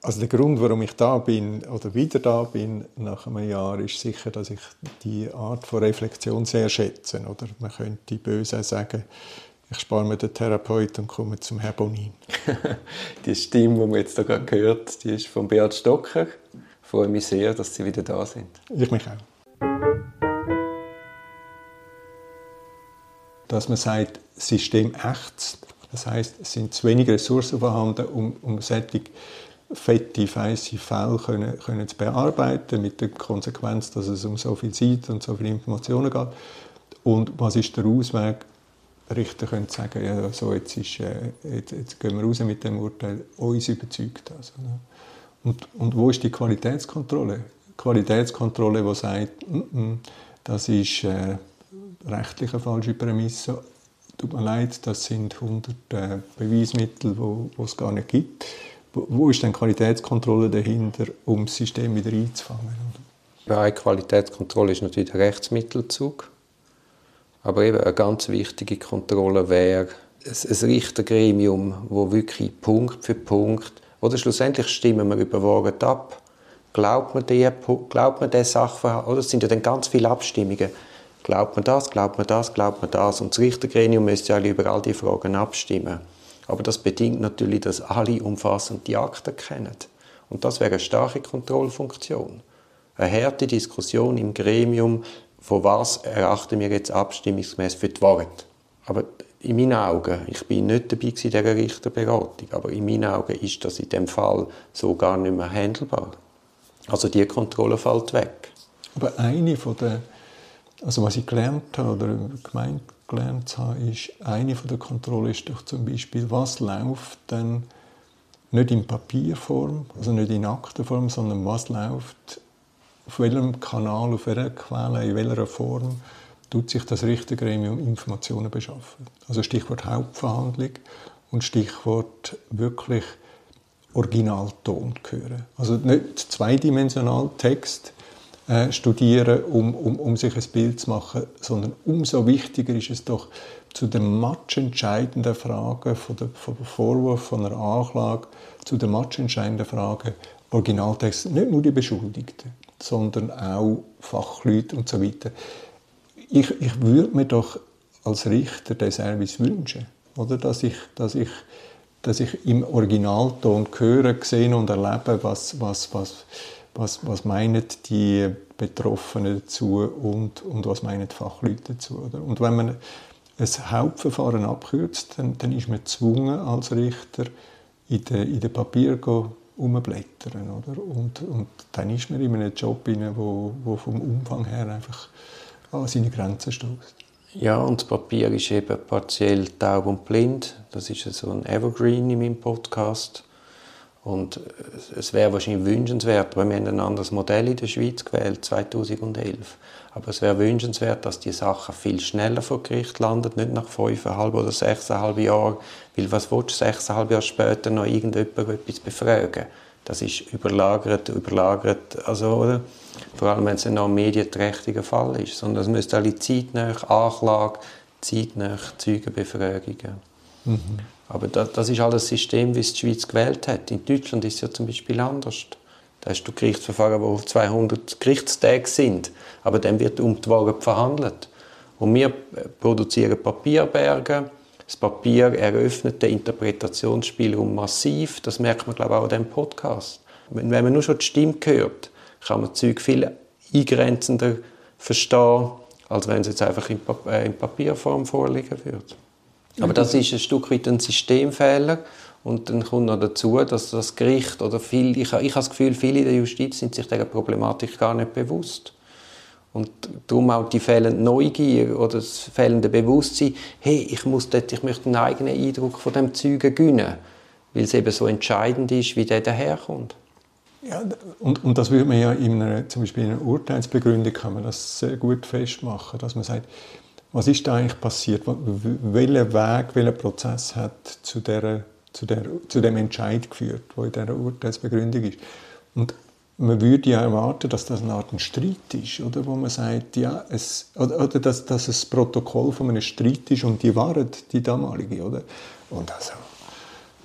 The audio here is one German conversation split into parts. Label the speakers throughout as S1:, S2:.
S1: Also der Grund, warum ich da bin oder wieder da bin nach einem Jahr, ist sicher, dass ich die Art von Reflexion sehr schätze. Oder man könnte böse sagen, ich spare mir den Therapeut und komme zum Herr Bonin.
S2: die Stimme, die man jetzt da gerade gehört, die ist von Beat Stocker. Ich freue mich sehr, dass Sie wieder da sind.
S1: Ich mich auch. Dass man sagt, System ächzt. Das heißt, es sind zu wenige Ressourcen vorhanden, um, um solche fette, feisse Fälle können, können zu bearbeiten, mit der Konsequenz, dass es um so viel Zeit und so viele Informationen geht. Und was ist der Ausweg? Richter können sagen, ja, so, jetzt, ist, äh, jetzt, jetzt, gehen wir raus mit dem Urteil, uns überzeugt das. Ne? Und, und wo ist die Qualitätskontrolle? Qualitätskontrolle, die sagt, mm -mm, das ist äh, rechtlich eine falsche Prämisse, tut mir leid, das sind 100 äh, Beweismittel, die es gar nicht gibt. Wo, ist denn Qualitätskontrolle dahinter, um das System wieder einzufangen?
S2: Eine Qualitätskontrolle ist natürlich der Rechtsmittelzug. Aber eben eine ganz wichtige Kontrolle wäre ein Richtergremium, wo wirklich Punkt für Punkt, oder schlussendlich stimmen wir überwogen ab, glaubt man die, glaubt man den Sachverhalt, oder es sind ja dann ganz viele Abstimmungen, glaubt man das, glaubt man das, glaubt man das, und das Richtergremium müsste ja über all diese Fragen abstimmen. Aber das bedingt natürlich, dass alle umfassend die Akten kennen. Und das wäre eine starke Kontrollfunktion. Eine harte Diskussion im Gremium, von was erachten wir jetzt abstimmungsgemäß für die Wahrheit. Aber in meinen Augen, ich bin nicht dabei in dieser Richterberatung, aber in meinen Augen ist das in dem Fall so gar nicht mehr handelbar. Also die Kontrolle fällt weg.
S1: Aber eine von der, also was ich gelernt habe oder gemeint gelernt habe, ist, eine von der Kontrolle ist doch zum Beispiel, was läuft denn nicht in Papierform, also nicht in Aktenform, sondern was läuft auf welchem Kanal, auf welcher Quelle, in welcher Form tut sich das Richtergremium Informationen beschaffen. Also Stichwort Hauptverhandlung und Stichwort wirklich Originalton hören. Also nicht zweidimensional Text äh, studieren, um, um, um sich ein Bild zu machen, sondern umso wichtiger ist es doch, zu den matchentscheidenden Fragen von der, von der Vorwurf, von einer Anklage, zu den matchentscheidenden Fragen Originaltext, nicht nur die Beschuldigten, sondern auch Fachleute und so weiter. Ich, ich würde mir doch als Richter den Service wünschen, oder? Dass, ich, dass, ich, dass ich im Originalton höre, sehe und erlebe, was, was, was, was, was meinen die Betroffenen dazu und, und was meinen die Fachleute dazu. Oder? Und wenn man ein Hauptverfahren abkürzt, dann, dann ist man gezwungen als Richter in den, in den Papier umblättern. Oder? Und, und dann ist man in einem Job, der wo, wo vom Umfang her einfach an seine Grenzen stößt.
S2: Ja, und das Papier ist eben partiell taub und blind. Das ist so ein Evergreen in meinem Podcast. Und es wäre wahrscheinlich wünschenswert, weil wir haben ein anderes Modell in der Schweiz gewählt, 2011. Aber es wäre wünschenswert, dass die Sachen viel schneller vor Gericht landen, nicht nach fünfeinhalb oder sechseinhalb Jahren. Weil was willst du sechseinhalb Jahre später noch irgendjemand etwas befragen? Das ist überlagert, überlagert, also, oder? Vor allem, wenn es noch ein medienträchtiger Fall ist. Sondern es müsste alle zeitnah Anklage, zeitnah Zeugenbefragungen. Mhm. Aber das, das ist alles System, wie es die Schweiz gewählt hat. In Deutschland ist es ja zum Beispiel anders. Da hast du Gerichtsverfahren, die auf 200 Gerichtstage sind. Aber dann wird um die Wahrheit verhandelt. Und wir produzieren Papierberge. Das Papier eröffnet den Interpretationsspielraum massiv. Das merkt man, glaube ich, auch an diesem Podcast. Wenn man nur schon die Stimme hört, kann man Zeug viel eingrenzender verstehen, als wenn es jetzt einfach in, äh, Papierform vorliegen würde. Aber das ist ein Stück weit ein Systemfehler. Und dann kommt noch dazu, dass das Gericht oder viel, ich, ich habe das Gefühl, viele in der Justiz sind sich dieser Problematik gar nicht bewusst. Und darum auch die fehlende Neugier oder das fehlende Bewusstsein, hey, ich, muss dort, ich möchte einen eigenen Eindruck von dem Zeugen gewinnen, weil es eben so entscheidend ist, wie der daherkommt.
S1: Ja, und, und das würde man ja in einer, zum Beispiel in einer Urteilsbegründung kann man das sehr gut festmachen, dass man sagt, was ist da eigentlich passiert? Welcher Weg, welcher Prozess hat zu, der, zu, der, zu dem Entscheid geführt, wo in dieser Urteilsbegründung ist? Und man würde ja erwarten, dass das eine Art ein Streit ist, oder? wo man sagt, ja, es, oder, oder dass, dass es Protokoll von einem Streit ist und die Wahrheit, die damalige. Oder? Und also,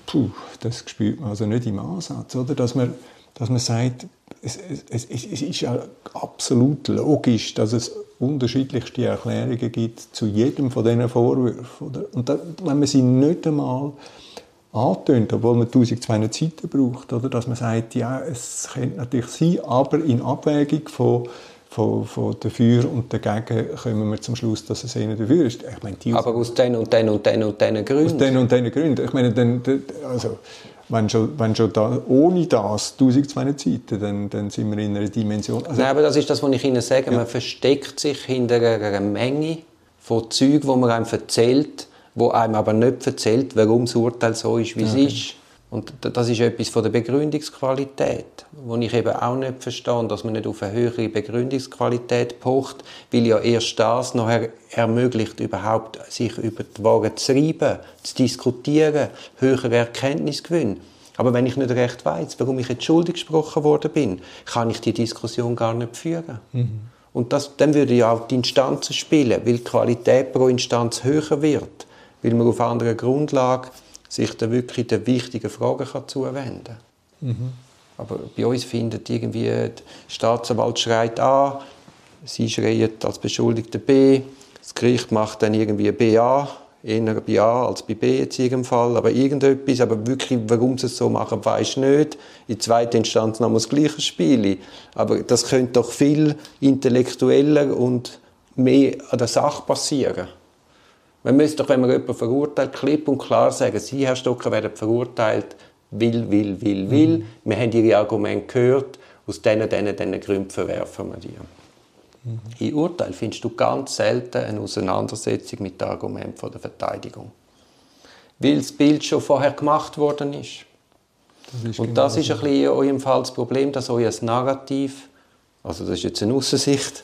S1: puh, das spürt man also nicht im Ansatz, oder? Dass man, dass man sagt, es, es, es ist ja absolut logisch, dass es unterschiedlichste Erklärungen gibt zu jedem von diesen Vorwürfen. Oder? Und da, wenn man sie nicht einmal antönt, obwohl man 1200 Seiten braucht, oder? dass man sagt, ja, es könnte natürlich sein, aber in Abwägung von von, von dafür und dagegen kommen wir zum Schluss, dass es eher dafür ist.
S2: Ich meine, die aber aus den und den und den und den Gründen?
S1: Aus den und den Gründen. Ich meine, dann, also, wenn schon, wenn schon da, ohne das 1200 Seiten, dann, dann sind wir in einer Dimension.
S2: Also, Nein, aber das ist das, was ich Ihnen sage. Ja. Man versteckt sich hinter einer Menge von Zeugen, die man einem erzählt, wo einem aber nicht erzählt, warum das Urteil so ist, wie ja, es ist. Und das ist etwas von der Begründungsqualität, wo ich eben auch nicht verstehe, dass man nicht auf eine höhere Begründungsqualität pocht, weil ja erst das nachher ermöglicht, überhaupt sich über die Wahrheit zu schreiben, zu diskutieren, höhere Erkenntnisgewinn. Aber wenn ich nicht recht weiß, warum ich jetzt schuldig gesprochen worden bin, kann ich die Diskussion gar nicht führen. Mhm. Und das, dann würde ja auch die Instanzen spielen, weil die Qualität pro Instanz höher wird, weil man auf anderer Grundlage sich dann wirklich den wichtigen Fragen kann zuwenden kann. Mhm. Aber bei uns findet irgendwie, der Staatsanwalt schreit A, sie schreien als Beschuldigte B, das Gericht macht dann irgendwie BA, eher bei A als bei B jetzt in jedem Fall, aber irgendetwas, aber wirklich, warum sie es so machen, weiß ich nicht. In zweiter Instanz noch das gleiche Spiel. Aber das könnte doch viel intellektueller und mehr an der Sache passieren. Man müsste doch, wenn man jemanden verurteilt, klipp und klar sagen, Sie, Herr Stocker, werden verurteilt, will, will, will, will. Mhm. Wir haben Ihre Argumente gehört, aus diesen, diesen, diesen Gründen verwerfen wir die. Mhm. Im Urteil findest du ganz selten eine Auseinandersetzung mit dem Argument der Verteidigung. Weil das Bild schon vorher gemacht worden ist. Das ist und genau das ist ein bisschen in eurem Fall das Problem, dass euer Narrativ, also das ist jetzt eine Aussicht,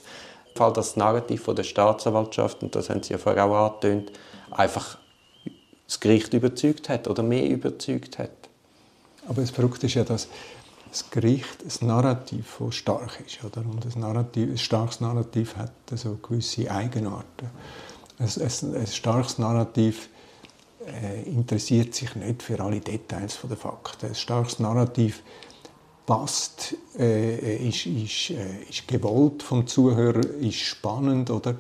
S2: Fall das Narrativ von der Staatsanwaltschaft, und das haben Sie ja vorher auch angetönt, einfach das Gericht überzeugt hat oder mehr überzeugt hat.
S1: Aber das Verrückte ist ja, dass das Gericht ein Narrativ, das stark ist. Oder? Und ein, Narrativ, ein starkes Narrativ hat so gewisse Eigenarten. Ein, ein, ein starkes Narrativ äh, interessiert sich nicht für alle Details der Fakten. Ein starkes Narrativ passt, äh, ist, ist, äh, ist gewollt vom Zuhörer, ist spannend. Oder?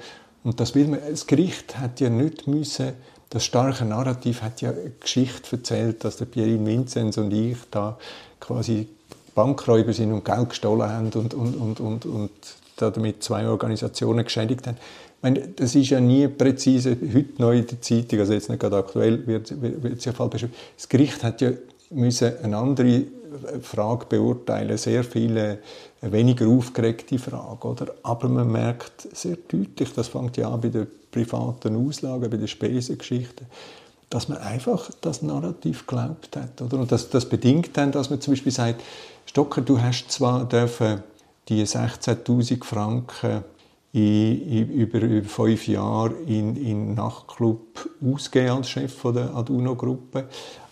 S1: Und das, will man, das Gericht hat ja nicht müssen, das starke Narrativ hat ja eine Geschichte erzählt, dass der Pierin Vinzenz und ich da quasi Bankräuber sind und Geld gestohlen haben und, und, und, und, und damit zwei Organisationen geschädigt haben. Ich meine, das ist ja nie präzise, heute neu in der Zeitung, also jetzt nicht gerade aktuell, wird, es ja falsch beschrieben. Das Gericht hat ja müssen eine andere Frage beurteilen, sehr viele weniger aufgeregte Fragen. Oder? Aber man merkt sehr deutlich, das fängt ja an bei den privaten Auslagen, bei den Spesengeschichten, dass man einfach das Narrativ geglaubt hat. Oder? Und das, das bedingt dann, dass man zum Beispiel sagt, Stocker, du hast zwar dürfen die 16'000 Franken in, über, über fünf Jahre in, in Nachtclub ausgegeben als Chef von der Aduno-Gruppe.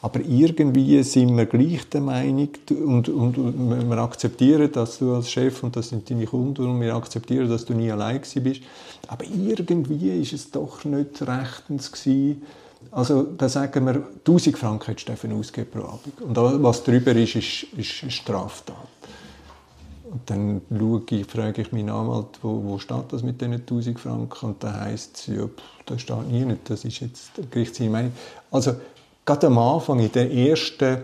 S1: Aber irgendwie sind wir gleich der Meinung und, und, und wir akzeptieren, dass du als Chef und das sind deine Kunden und wir akzeptieren, dass du nie allein bist. Aber irgendwie ist es doch nicht rechtens gewesen. Also da sagen wir, 1000 Franken hättest du ausgeben pro Abend. Und was darüber ist, ist, ist Straftat. Und dann schaue ich, frage ich meinen Anwalt, wo, wo steht das mit diesen 1000 Franken? Und da heisst es, ja, pff, das steht nie nicht, das ist jetzt gerichtsliche Meinung. Also gerade am Anfang, in den ersten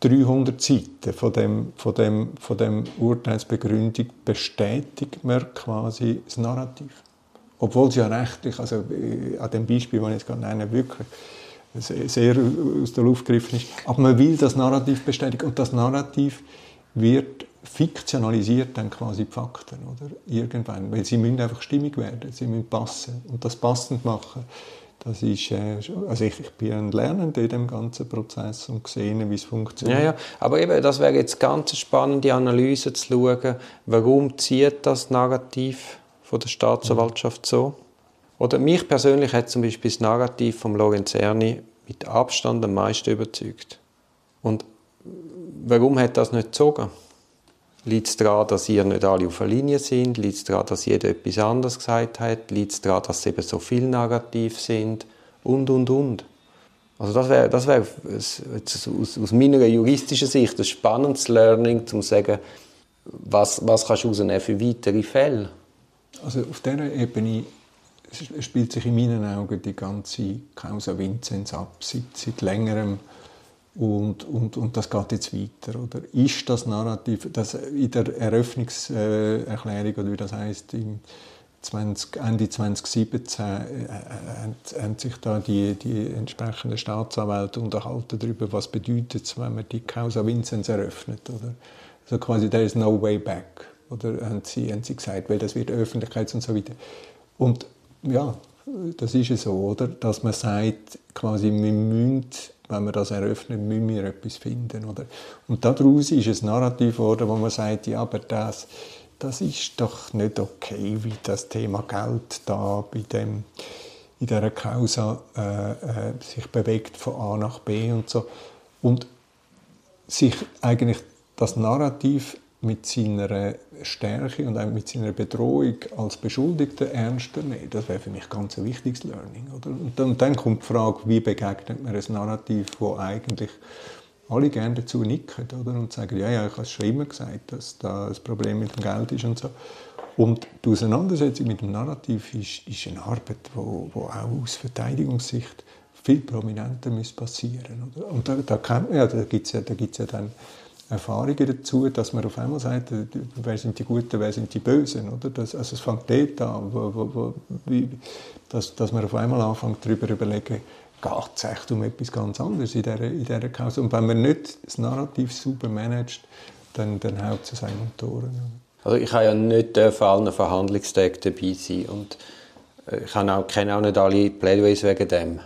S1: 300 Seiten von dem, von dem, von dem Urteilsbegründung bestätigt man quasi das Narrativ. Obwohl es ja rechtlich, also äh, an dem Beispiel, das ich jetzt gerade nenne, wirklich sehr aus der Luft gegriffen ist. Aber man will das Narrativ bestätigen. Und das Narrativ wird fiktionalisiert dann quasi die Fakten, oder? Irgendwann. Weil sie müssen einfach stimmig werden, sie müssen passen. Und das passend machen, das ist, äh, also ich, ich bin ein Lernender in dem ganzen Prozess und gesehen, wie es funktioniert.
S2: Ja, ja. Aber eben, das wäre jetzt ganz spannende Analyse zu schauen, warum zieht das Narrativ von der Staatsanwaltschaft so? Oder mich persönlich hat zum Beispiel das Narrativ von Lorenzerni mit Abstand am meisten überzeugt. Und warum hat das nicht gezogen? Liegt es daran, dass ihr nicht alle auf der Linie sind? Liegt es daran, dass jeder etwas anderes gesagt hat? Liegt es daran, dass eben so viel negativ sind? Und, und, und. Also das wäre das wär aus, aus meiner juristischen Sicht ein spannendes Learning, um zu sagen, was, was kannst du für weitere Fälle?
S1: Also auf dieser Ebene spielt sich in meinen Augen die ganze Causa Vinzenz ab, seit, seit längerem. Und, und, und das geht jetzt weiter. Oder? Ist das Narrativ, das in der Eröffnungserklärung, oder wie das heißt, im 20, Ende 2017 äh, äh, haben sich da die, die entsprechenden Staatsanwälte unterhalten darüber, was bedeutet es, wenn man die Causa Vinzenz eröffnet. Oder? Also quasi, there is no way back. Oder haben sie, haben sie gesagt, weil das wird Öffentlichkeit und so weiter. Und ja, das ist es so, oder? Dass man sagt, quasi, wir müssen, wenn wir das eröffnen, müssen wir etwas finden, oder? Und daraus ist ein Narrativ geworden, wo man sagt, ja, aber das, das ist doch nicht okay, wie das Thema Geld da bei dem, in dieser Causa äh, äh, sich bewegt von A nach B und so. Und sich eigentlich das Narrativ mit seiner Stärke und auch mit seiner Bedrohung als Beschuldigter ernster nehmen. Das wäre für mich ganz ein wichtiges Learning. Oder? Und, dann, kommt die Frage, wie begegnet man ein Narrativ, wo eigentlich alle gerne dazu nicken oder? und sagen, ja, ja, ich habe es schon immer gesagt, dass da ein Problem mit dem Geld ist und so. Und die Auseinandersetzung mit dem Narrativ ist, ist eine Arbeit, wo, wo auch aus Verteidigungssicht viel prominenter muss passieren oder? Und da, da, ja, da gibt es ja, ja dann Erfahrungen dazu, dass man auf einmal sagt, äh, wer sind die Guten, wer sind die Bösen. Oder? Das, also es fängt dort an, wo, wo, wo, wie, dass, dass man auf einmal anfängt, darüber überlegen, geht es echt um etwas ganz anderes in dieser, in dieser Causa. Und wenn man nicht das Narrativ super managt, dann, dann haut es einen um.
S2: Also ich habe ja nicht vor allen Verhandlungstagen dabei sein und äh, ich auch, kenne auch nicht alle Plädoyers wegen dem.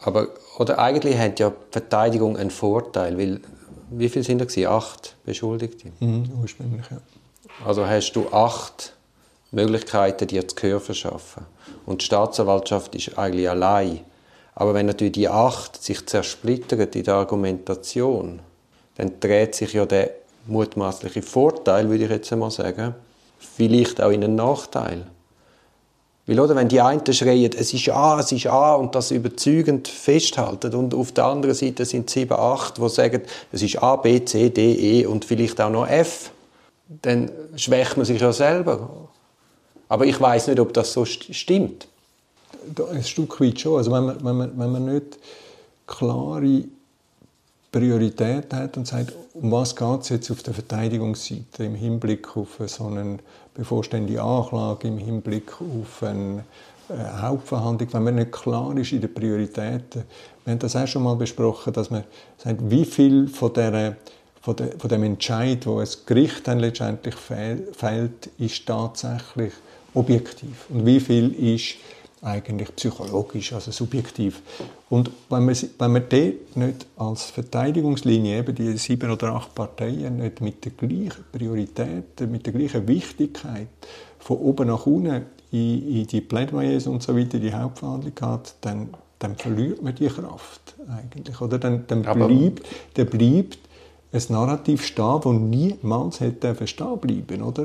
S2: Aber oder eigentlich hat ja die Verteidigung einen Vorteil, weil wie viele sind da Acht Beschuldigte?
S1: Mhm, ursprünglich, ja.
S2: Also hast du acht Möglichkeiten, dir das Gehör verschaffen. Und die Staatsanwaltschaft ist eigentlich allein. Aber wenn natürlich die acht sich zersplittern in der Argumentation, dann dreht sich ja der mutmaßliche Vorteil, würde ich jetzt einmal sagen, vielleicht auch in einen Nachteil. Weil, oder, wenn die einen schreien, es ist A, es ist A und das überzeugend festhalten und auf der anderen Seite sind sieben, acht, die sagen, es ist A, B, C, D, E und vielleicht auch noch F, dann schwächt man sich ja selber. Aber ich weiß nicht, ob das so stimmt.
S1: Ein Stück weit schon. Also wenn man, wenn man, wenn man nicht klare Priorität hat und sagt, um was geht es jetzt auf der Verteidigungsseite im Hinblick auf so eine bevorstehende Anklage, im Hinblick auf eine äh, Hauptverhandlung, wenn man nicht klar ist in den Prioritäten. Wir haben das auch schon mal besprochen, dass man sagt, wie viel von, der, von, dem Entscheid, wo das Gericht dann letztendlich fällt, ist tatsächlich objektiv und wie viel ist eigentlich psychologisch, also subjektiv. Und wenn man, wenn man dort nicht als Verteidigungslinie, eben die sieben oder acht Parteien, nicht mit der gleichen Priorität, mit der gleichen Wichtigkeit von oben nach unten in, in die Plädoyers und so weiter, die Hauptverhandlung hat, dann, dann verliert man die Kraft eigentlich. Oder? Dann, dann, bleibt, dann bleibt ein Narrativ stehen, das niemals hätte stehen bleiben oder?